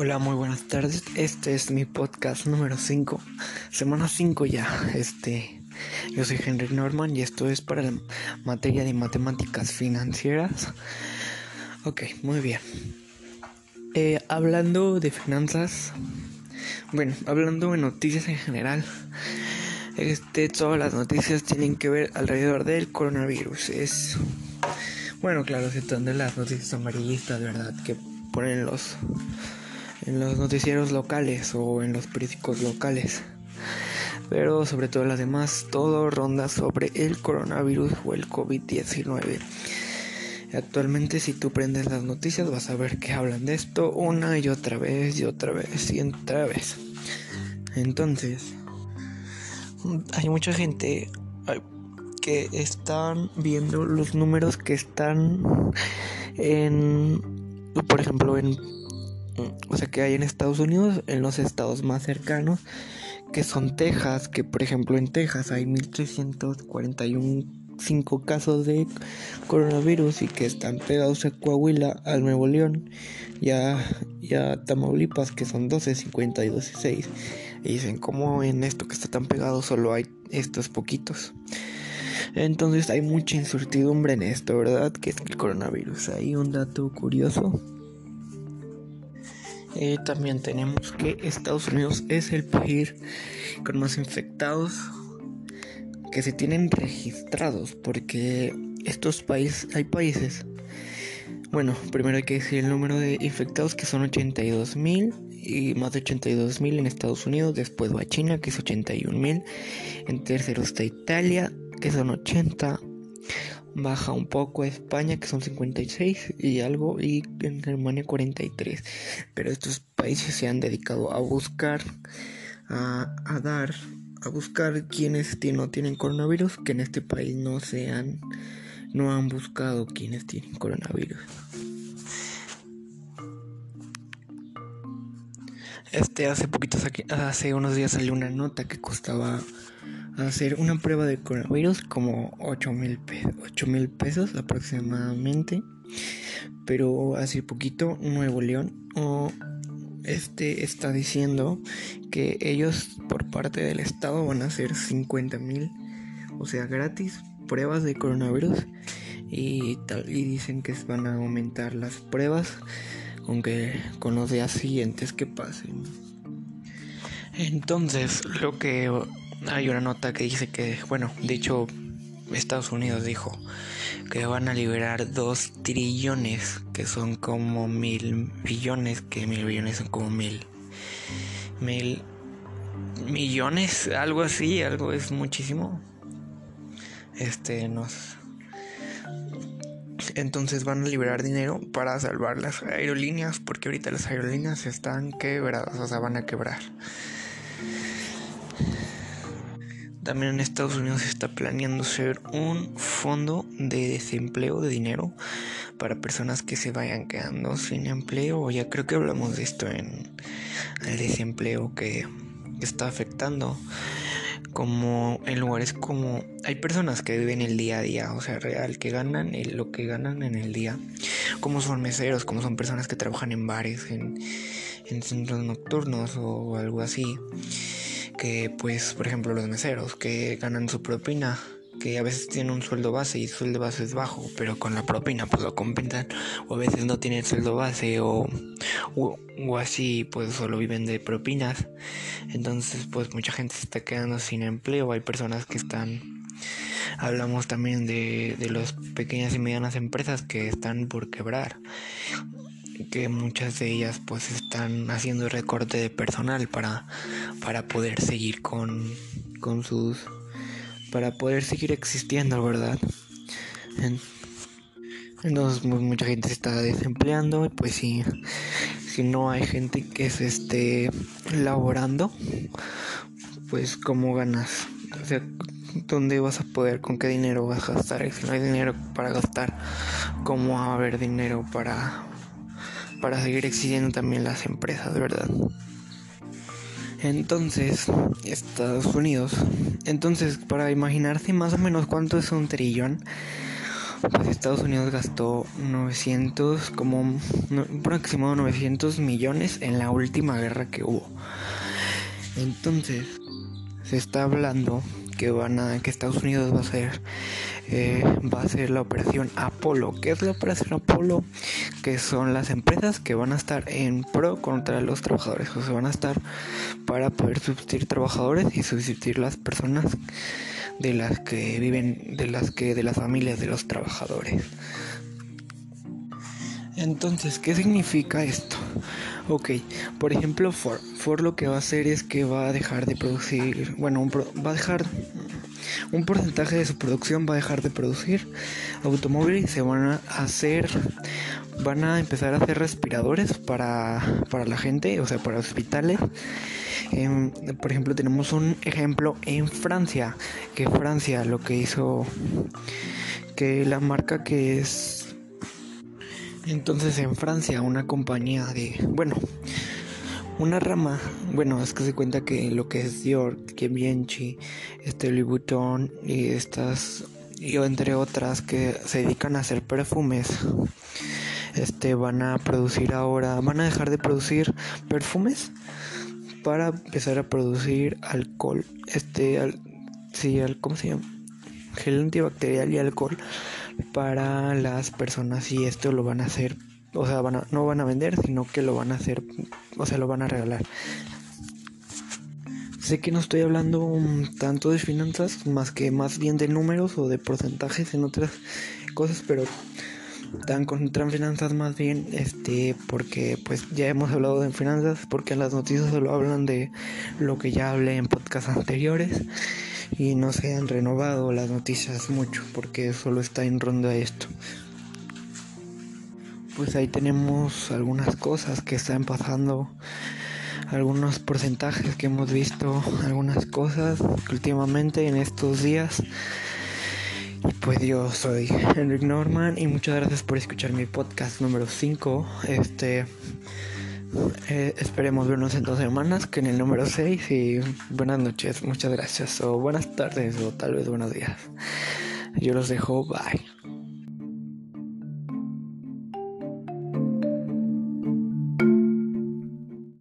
Hola, muy buenas tardes. Este es mi podcast número 5, semana 5 ya. Este, yo soy Henry Norman y esto es para la materia de matemáticas financieras. Ok, muy bien. Eh, hablando de finanzas, bueno, hablando de noticias en general, este, todas las noticias tienen que ver alrededor del coronavirus. Es, bueno, claro, se de las noticias amarillistas, ¿verdad? Que ponen los en los noticieros locales o en los periódicos locales. Pero sobre todo las demás, todo ronda sobre el coronavirus o el COVID-19. Actualmente si tú prendes las noticias vas a ver que hablan de esto una y otra vez y otra vez y otra vez. Entonces, hay mucha gente que están viendo los números que están en, por ejemplo, en o sea, que hay en Estados Unidos, en los estados más cercanos, que son Texas, que por ejemplo en Texas hay 1341 casos de coronavirus y que están pegados a Coahuila, al Nuevo León y a, Tamaulipas, que son 12, 52 y 6. Y dicen, ¿cómo en esto que está tan pegado solo hay estos poquitos? Entonces hay mucha incertidumbre en esto, ¿verdad? Que es el coronavirus. Hay un dato curioso eh, también tenemos que Estados Unidos es el país con más infectados que se tienen registrados porque estos países hay países bueno primero hay que decir el número de infectados que son 82 mil y más de 82 mil en Estados Unidos después va China que es 81 mil en tercero está Italia que son 80 baja un poco España, que son 56 y algo, y en Germania 43. Pero estos países se han dedicado a buscar, a, dar, a buscar quienes no tienen coronavirus, que en este país no sean, no han buscado quienes tienen coronavirus. Este hace poquitos hace unos días salió una nota que costaba hacer una prueba de coronavirus como 8 mil pesos, aproximadamente. Pero hace poquito Nuevo León este está diciendo que ellos por parte del estado van a hacer 50 mil, o sea, gratis pruebas de coronavirus y tal y dicen que van a aumentar las pruebas con que con los días siguientes que pasen. Entonces, lo que hay una nota que dice que, bueno, de hecho, Estados Unidos dijo que van a liberar dos trillones, que son como mil billones, que mil billones son como mil, mil millones, algo así, algo es muchísimo. Este nos entonces van a liberar dinero para salvar las aerolíneas porque ahorita las aerolíneas están quebradas, o sea, van a quebrar. También en Estados Unidos se está planeando ser un fondo de desempleo de dinero para personas que se vayan quedando sin empleo. Ya creo que hablamos de esto en el desempleo que está afectando. Como en lugares como hay personas que viven el día a día, o sea, real, que ganan lo que ganan en el día, como son meseros, como son personas que trabajan en bares, en, en centros nocturnos o algo así que pues por ejemplo los meseros que ganan su propina que a veces tienen un sueldo base y su sueldo base es bajo, pero con la propina pues lo compensan, o a veces no tienen sueldo base o, o, así pues solo viven de propinas, entonces pues mucha gente se está quedando sin empleo, hay personas que están, hablamos también de, de las pequeñas y medianas empresas que están por quebrar, que muchas de ellas pues están haciendo recorte de personal para, para poder seguir con, con sus para poder seguir existiendo verdad entonces pues, mucha gente se está desempleando y pues si, no hay gente que se esté laborando pues cómo ganas o sea dónde vas a poder con qué dinero vas a gastar si no hay dinero para gastar cómo va a haber dinero para para seguir existiendo también las empresas, ¿verdad? Entonces, Estados Unidos. Entonces, para imaginarse más o menos cuánto es un trillón, pues Estados Unidos gastó 900, como un aproximado 900 millones en la última guerra que hubo. Entonces, se está hablando que van a que Estados Unidos va a hacer eh, va a ser la operación Apolo. ¿Qué es la operación Apolo? Que son las empresas que van a estar en pro contra los trabajadores, o sea, van a estar para poder sustituir trabajadores y sustituir las personas de las que viven, de las que de las familias de los trabajadores. Entonces, ¿qué significa esto? Ok, por ejemplo, Ford. Ford lo que va a hacer es que va a dejar de producir, bueno, va a dejar un porcentaje de su producción va a dejar de producir automóviles y se van a hacer, van a empezar a hacer respiradores para, para la gente, o sea, para hospitales. Em, por ejemplo, tenemos un ejemplo en Francia, que Francia lo que hizo, que la marca que es entonces en Francia una compañía de, bueno, una rama, bueno, es que se cuenta que lo que es Dior, que Bianchi, este Louis Vuitton y estas, y entre otras que se dedican a hacer perfumes, este van a producir ahora, van a dejar de producir perfumes para empezar a producir alcohol, este, al, sí, al, ¿cómo se llama? Gel antibacterial y alcohol para las personas y esto lo van a hacer, o sea, van a, no van a vender, sino que lo van a hacer, o sea, lo van a regalar. Sé que no estoy hablando tanto de finanzas, más que más bien de números o de porcentajes en otras cosas, pero tan con finanzas más bien este porque pues ya hemos hablado de finanzas porque las noticias solo hablan de lo que ya hablé en podcasts anteriores y no se han renovado las noticias mucho porque solo está en ronda esto. Pues ahí tenemos algunas cosas que están pasando, algunos porcentajes que hemos visto, algunas cosas últimamente en estos días. Pues yo soy Henrik Norman y muchas gracias por escuchar mi podcast número 5. Este eh, esperemos vernos en dos semanas, que en el número 6. Y buenas noches, muchas gracias. O buenas tardes, o tal vez buenos días. Yo los dejo, bye.